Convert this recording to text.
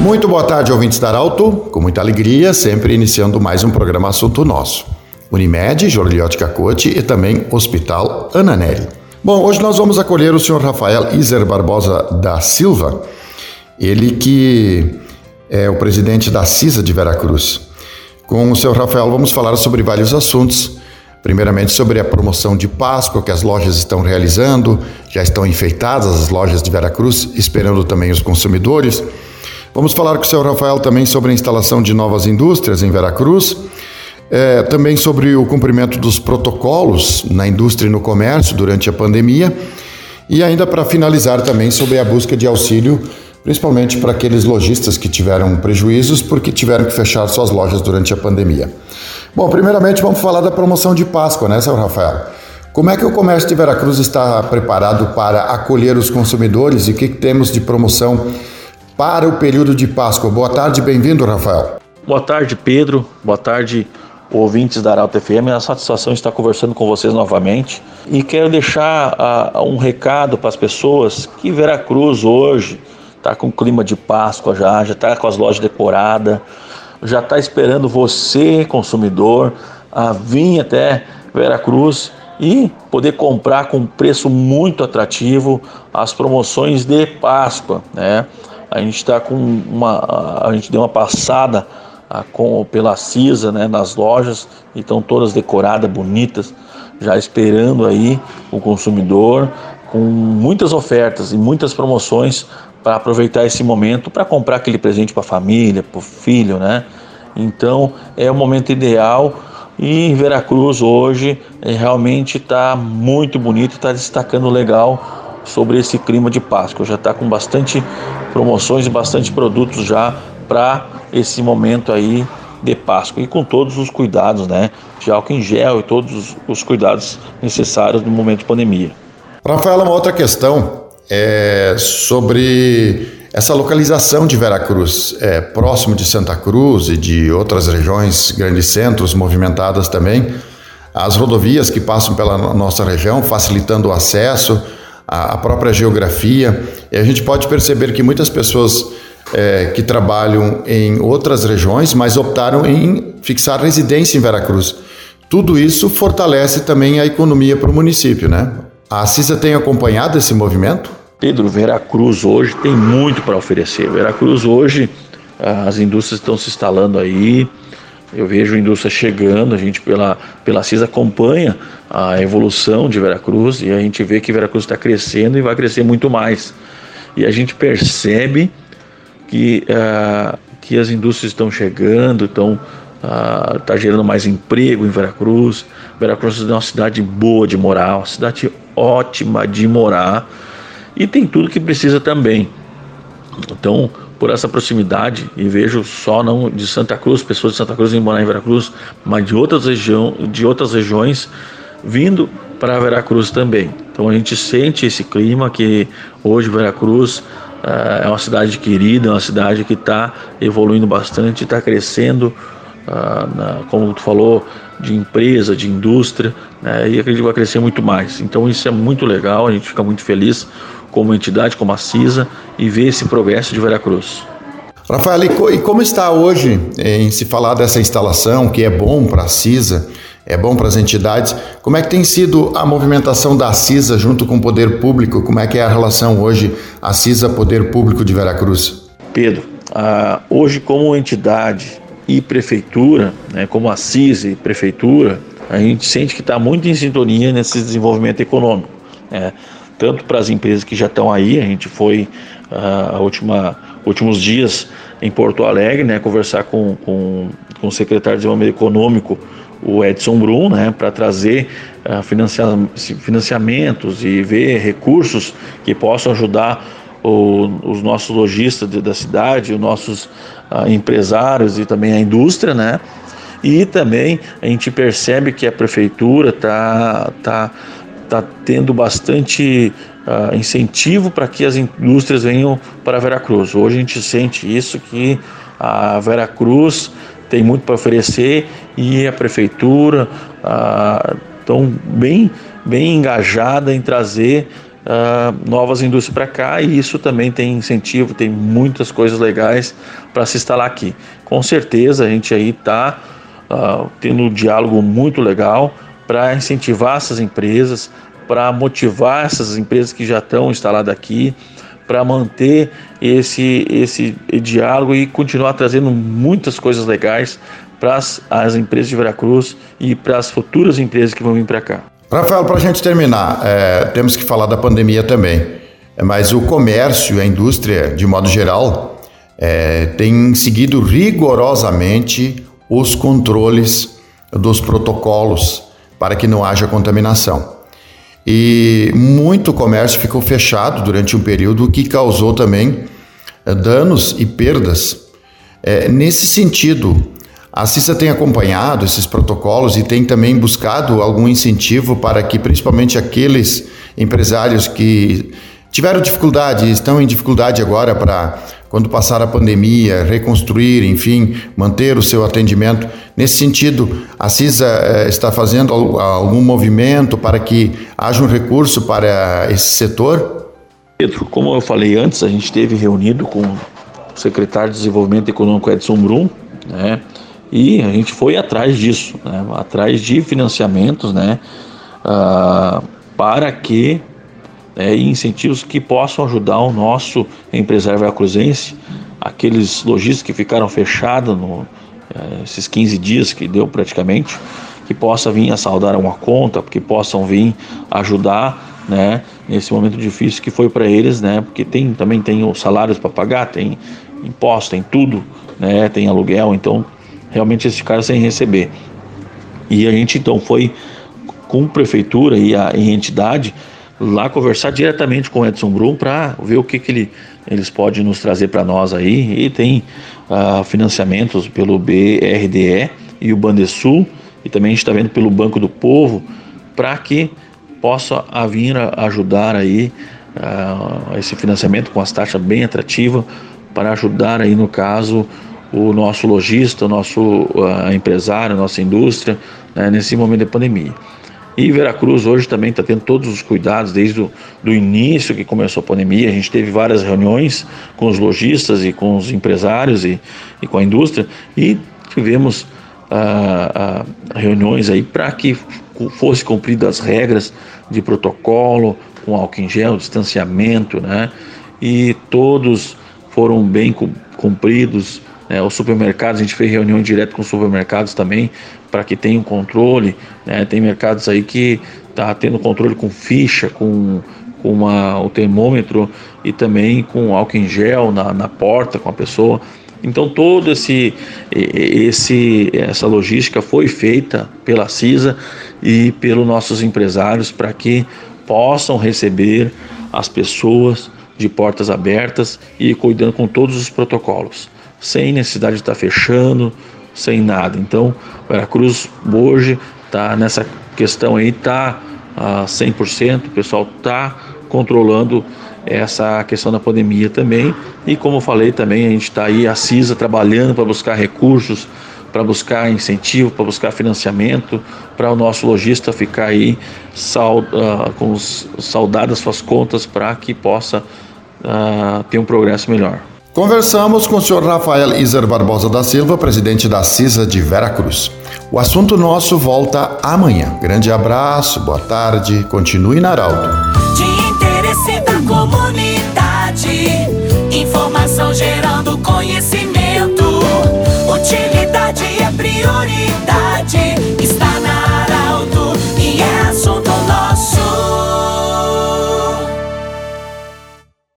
Muito boa tarde, ouvintes da Arauto. Com muita alegria, sempre iniciando mais um programa Assunto Nosso. Unimed, Jorliote Cacote e também Hospital Ananelli. Bom, hoje nós vamos acolher o senhor Rafael Iser Barbosa da Silva, ele que é o presidente da CISA de Veracruz. Com o senhor Rafael vamos falar sobre vários assuntos, primeiramente sobre a promoção de Páscoa que as lojas estão realizando, já estão enfeitadas as lojas de Veracruz, esperando também os consumidores. Vamos falar com o senhor Rafael também sobre a instalação de novas indústrias em Veracruz, é, também sobre o cumprimento dos protocolos na indústria e no comércio durante a pandemia, e ainda para finalizar também sobre a busca de auxílio, principalmente para aqueles lojistas que tiveram prejuízos porque tiveram que fechar suas lojas durante a pandemia. Bom, primeiramente vamos falar da promoção de Páscoa, né, senhor Rafael? Como é que o comércio de Veracruz está preparado para acolher os consumidores e o que temos de promoção para o período de Páscoa? Boa tarde, bem-vindo, Rafael. Boa tarde, Pedro. Boa tarde, ouvintes da Arauto FM. É uma satisfação estar conversando com vocês novamente. E quero deixar uh, um recado para as pessoas que Veracruz hoje está com clima de Páscoa já, já está com as lojas decoradas, já está esperando você, consumidor, a vir até Veracruz e poder comprar com preço muito atrativo as promoções de Páscoa, né? A gente está com uma, a gente deu uma passada com, pela CISA né, nas lojas estão todas decoradas, bonitas, já esperando aí o consumidor com muitas ofertas e muitas promoções para aproveitar esse momento para comprar aquele presente para a família, para o filho, né? Então é o momento ideal e Veracruz hoje é, realmente está muito bonito, está destacando legal sobre esse clima de Páscoa. Já está com bastante promoções e bastante produtos já para esse momento aí de Páscoa e com todos os cuidados, né, de álcool em gel e todos os cuidados necessários no momento de pandemia. Rafael, uma outra questão é sobre essa localização de Veracruz, é, próximo de Santa Cruz e de outras regiões, grandes centros movimentadas também, as rodovias que passam pela nossa região, facilitando o acesso, a, própria geografia, e a gente pode perceber que muitas pessoas é, que trabalham em outras regiões, mas optaram em fixar residência em Veracruz. Tudo isso fortalece também a economia para o município, né? A CISA tem acompanhado esse movimento? Pedro, Veracruz hoje tem muito para oferecer. Veracruz hoje, as indústrias estão se instalando aí, eu vejo a indústria chegando, a gente pela, pela CISA acompanha a evolução de Veracruz e a gente vê que Veracruz está crescendo e vai crescer muito mais. E a gente percebe que, uh, que as indústrias estão chegando, estão uh, tá gerando mais emprego em Veracruz. Veracruz é uma cidade boa de morar, uma cidade ótima de morar e tem tudo que precisa também. Então, por essa proximidade, e vejo só não de Santa Cruz, pessoas de Santa Cruz em morar em Veracruz, mas de outras, região, de outras regiões vindo para Veracruz também. Então a gente sente esse clima que hoje Veracruz uh, é uma cidade querida, é uma cidade que está evoluindo bastante, está crescendo, uh, na, como tu falou, de empresa, de indústria, né, e acredito que vai crescer muito mais. Então isso é muito legal, a gente fica muito feliz como entidade, como a CISA, e ver esse progresso de Veracruz. Rafael, e como está hoje em se falar dessa instalação, que é bom para a CISA, é bom para as entidades, como é que tem sido a movimentação da CISA junto com o poder público? Como é que é a relação hoje, a CISA-Poder Público de Veracruz? Pedro, ah, hoje como entidade e prefeitura, né, como a CISA e prefeitura, a gente sente que está muito em sintonia nesse desenvolvimento econômico. Né? Tanto para as empresas que já estão aí, a gente foi uh, a última, últimos dias em Porto Alegre, né, conversar com, com, com o secretário de Desenvolvimento Econômico, o Edson Brum, né, para trazer uh, financia, financiamentos e ver recursos que possam ajudar o, os nossos lojistas da cidade, os nossos uh, empresários e também a indústria, né, e também a gente percebe que a prefeitura está tá, está tendo bastante uh, incentivo para que as indústrias venham para Veracruz. Hoje a gente sente isso que a Veracruz tem muito para oferecer e a prefeitura estão ah, uh, bem bem engajada em trazer uh, novas indústrias para cá e isso também tem incentivo, tem muitas coisas legais para se instalar aqui. Com certeza a gente aí está tendo um diálogo muito legal para incentivar essas empresas, para motivar essas empresas que já estão instaladas aqui, para manter esse, esse diálogo e continuar trazendo muitas coisas legais para as, as empresas de Veracruz e para as futuras empresas que vão vir para cá. Rafael, para a gente terminar, é, temos que falar da pandemia também. É, mas o comércio a indústria, de modo geral, é, tem seguido rigorosamente os controles dos protocolos para que não haja contaminação. E muito comércio ficou fechado durante um período, o que causou também é, danos e perdas. É, nesse sentido, a CISA tem acompanhado esses protocolos e tem também buscado algum incentivo para que, principalmente aqueles empresários que tiveram dificuldade, estão em dificuldade agora para, quando passar a pandemia, reconstruir, enfim, manter o seu atendimento. Nesse sentido, a CISA eh, está fazendo algum movimento para que haja um recurso para esse setor? Pedro, como eu falei antes, a gente esteve reunido com o secretário de Desenvolvimento Econômico Edson Brum, né? E a gente foi atrás disso, né? atrás de financiamentos né? Uh, para que né, incentivos que possam ajudar o nosso empresário veracruzense, aqueles lojistas que ficaram fechados no, uh, esses 15 dias que deu praticamente, que possa vir a saldar uma conta, que possam vir ajudar né, nesse momento difícil que foi para eles, né, porque tem, também tem os salários para pagar, tem imposto, tem tudo, né, tem aluguel, então realmente esses caras sem receber. E a gente então foi com a prefeitura e a e entidade lá conversar diretamente com o Edson Brum para ver o que, que ele, eles podem nos trazer para nós aí. E tem uh, financiamentos pelo BRDE e o Bandesul, e também a gente está vendo pelo Banco do Povo, para que possa vir a ajudar aí uh, esse financiamento com as taxas bem atrativas para ajudar aí no caso o nosso lojista, o nosso uh, empresário, a nossa indústria né, nesse momento de pandemia. E Veracruz hoje também está tendo todos os cuidados desde o do início que começou a pandemia. A gente teve várias reuniões com os lojistas e com os empresários e, e com a indústria e tivemos uh, uh, reuniões aí para que fosse cumpridas as regras de protocolo, com álcool em gel, distanciamento, né? E todos foram bem cumpridos né, os supermercados, a gente fez reunião direto com os supermercados também, para que tenham controle. Né, tem mercados aí que tá tendo controle com ficha, com, com uma, o termômetro e também com álcool em gel na, na porta com a pessoa. Então todo esse, esse essa logística foi feita pela CISA e pelos nossos empresários para que possam receber as pessoas de portas abertas e cuidando com todos os protocolos sem necessidade de estar fechando, sem nada. Então, Veracruz hoje está nessa questão aí, está a 100%, o pessoal está controlando essa questão da pandemia também. E como falei também, a gente está aí, a CISA, trabalhando para buscar recursos, para buscar incentivo, para buscar financiamento, para o nosso lojista ficar aí sal, com saudadas suas contas para que possa uh, ter um progresso melhor. Conversamos com o senhor Rafael Izer Barbosa da Silva, presidente da CISA de Veracruz. O assunto nosso volta amanhã. Grande abraço, boa tarde, continue na Arauto. De interesse da comunidade, informação gerando conhecimento, utilidade é prioridade, está na Arauto e é assunto